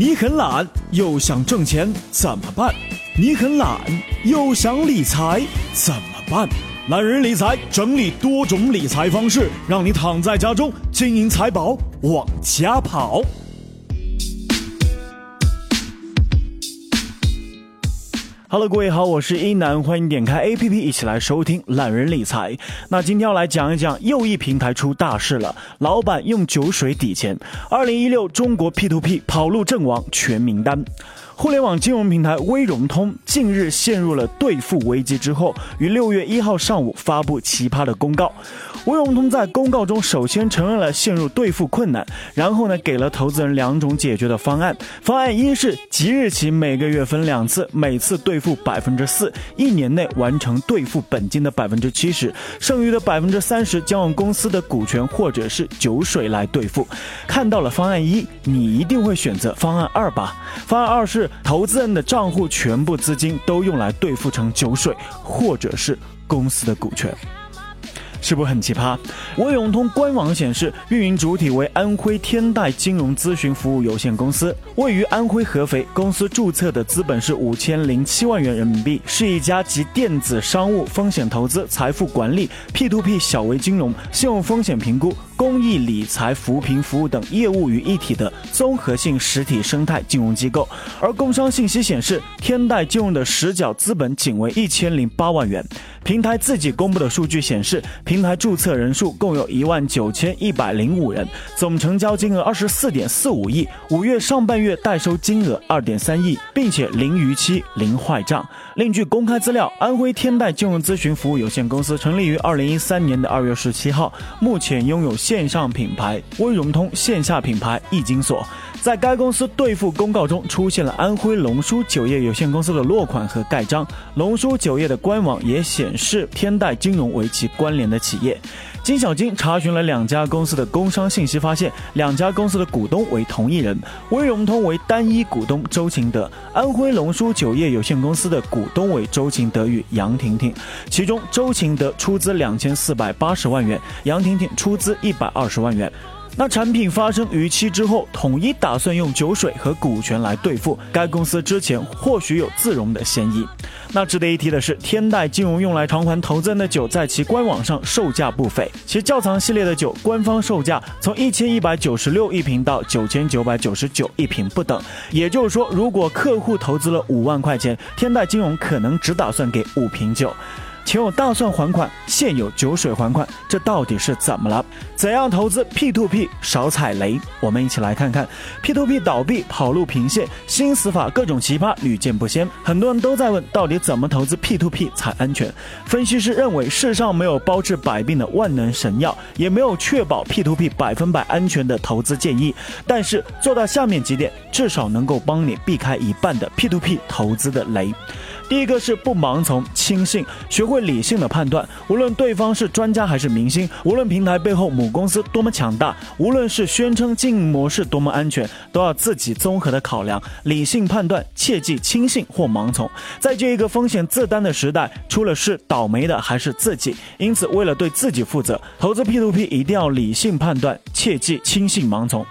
你很懒又想挣钱怎么办？你很懒又想理财怎么办？懒人理财整理多种理财方式，让你躺在家中，金银财宝往家跑。Hello，各位好，我是一南，欢迎点开 APP 一起来收听懒人理财。那今天要来讲一讲又一平台出大事了，老板用酒水抵钱。二零一六中国 P to P 跑路阵亡全名单。互联网金融平台微融通近日陷入了兑付危机之后，于六月一号上午发布奇葩的公告。魏永通在公告中首先承认了陷入兑付困难，然后呢给了投资人两种解决的方案。方案一是即日起每个月分两次，每次兑付百分之四，一年内完成兑付本金的百分之七十，剩余的百分之三十将用公司的股权或者是酒水来兑付。看到了方案一，你一定会选择方案二吧？方案二是。投资人的账户全部资金金都用来兑付成酒水，或者是公司的股权。是不是很奇葩？微永通官网显示，运营主体为安徽天贷金融咨询服务有限公司，位于安徽合肥。公司注册的资本是五千零七万元人民币，是一家集电子商务、风险投资、财富管理、P2P 小微金融、信用风险评估、公益理财扶贫服务等业务于一体的综合性实体生态金融机构。而工商信息显示，天贷金融的实缴资本仅为一千零八万元。平台自己公布的数据显示，平台注册人数共有一万九千一百零五人，总成交金额二十四点四五亿，五月上半月代收金额二点三亿，并且零逾期、零坏账。另据公开资料，安徽天贷金融咨询服务有限公司成立于二零一三年的二月十七号，目前拥有线上品牌微融通、线下品牌易金所。在该公司兑付公告中出现了安徽龙叔酒业有限公司的落款和盖章，龙叔酒业的官网也显示天贷金融为其关联的企业。金小金查询了两家公司的工商信息，发现两家公司的股东为同一人，威融通为单一股东周勤德，安徽龙叔酒业有限公司的股东为周勤德与杨婷婷，其中周勤德出资两千四百八十万元，杨婷婷出资一百二十万元。那产品发生逾期之后，统一打算用酒水和股权来兑付。该公司之前或许有自融的嫌疑。那值得一提的是，天贷金融用来偿还投资人的酒，在其官网上售价不菲。其窖藏系列的酒官方售价从一千一百九十六一瓶到九千九百九十九一瓶不等。也就是说，如果客户投资了五万块钱，天贷金融可能只打算给五瓶酒。前有大蒜还款，现有酒水还款，这到底是怎么了？怎样投资 P2P 少踩雷？我们一起来看看 P2P 倒闭、跑路频现，新死法各种奇葩屡见不鲜。很多人都在问，到底怎么投资 P2P 才安全？分析师认为，世上没有包治百病的万能神药，也没有确保 P2P 百分百安全的投资建议。但是做到下面几点，至少能够帮你避开一半的 P2P 投资的雷。第一个是不盲从、轻信，学会理性的判断。无论对方是专家还是明星，无论平台背后母公司多么强大，无论是宣称经营模式多么安全，都要自己综合的考量，理性判断，切忌轻信或盲从。在这一个风险自担的时代，出了事倒霉的还是自己。因此，为了对自己负责，投资 P2P 一定要理性判断，切忌轻信盲从。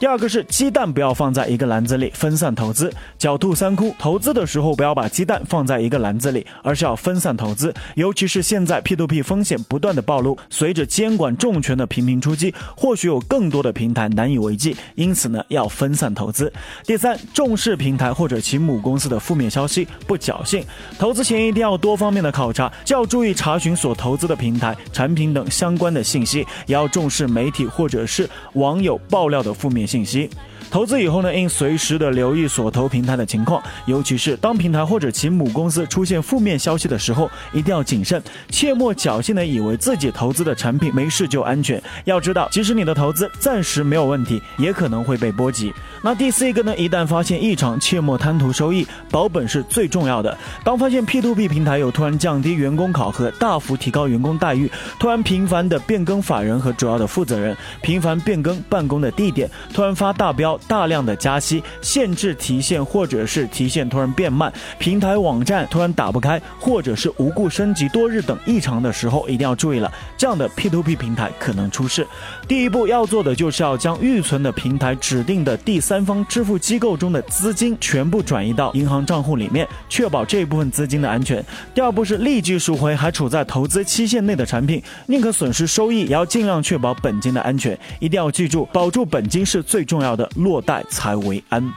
第二个是鸡蛋不要放在一个篮子里，分散投资。狡兔三窟，投资的时候不要把鸡蛋放在一个篮子里，而是要分散投资。尤其是现在 P2P 风险不断的暴露，随着监管重拳的频频出击，或许有更多的平台难以为继。因此呢，要分散投资。第三，重视平台或者其母公司的负面消息，不侥幸。投资前一定要多方面的考察，就要注意查询所投资的平台、产品等相关的信息，也要重视媒体或者是网友爆料的负面。信息。投资以后呢，应随时的留意所投平台的情况，尤其是当平台或者其母公司出现负面消息的时候，一定要谨慎，切莫侥幸的以为自己投资的产品没事就安全。要知道，即使你的投资暂时没有问题，也可能会被波及。那第四一个呢，一旦发现异常，切莫贪图收益，保本是最重要的。当发现 P2P 平台有突然降低员工考核、大幅提高员工待遇、突然频繁的变更法人和主要的负责人、频繁变更办公的地点、突然发大标。大量的加息，限制提现，或者是提现突然变慢，平台网站突然打不开，或者是无故升级多日等异常的时候，一定要注意了，这样的 P2P 平台可能出事。第一步要做的就是要将预存的平台指定的第三方支付机构中的资金全部转移到银行账户里面，确保这一部分资金的安全。第二步是立即赎回还处在投资期限内的产品，宁可损失收益，也要尽量确保本金的安全。一定要记住，保住本金是最重要的，落袋才为安。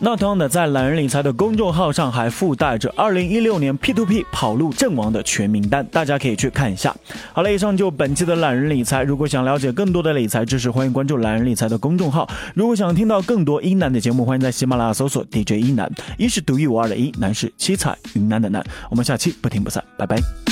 那同样的，在懒人理财的公众号上还附带着二零一六年 P2P 跑路阵亡的全名单，大家可以去看一下。好了，以上就本期的懒人理财。如果想了解更多的理财知识，欢迎关注懒人理财的公众号。如果想听到更多一男的节目，欢迎在喜马拉雅搜索 DJ 一男，一是独一无二的一，男是七彩云南的南。我们下期不听不散，拜拜。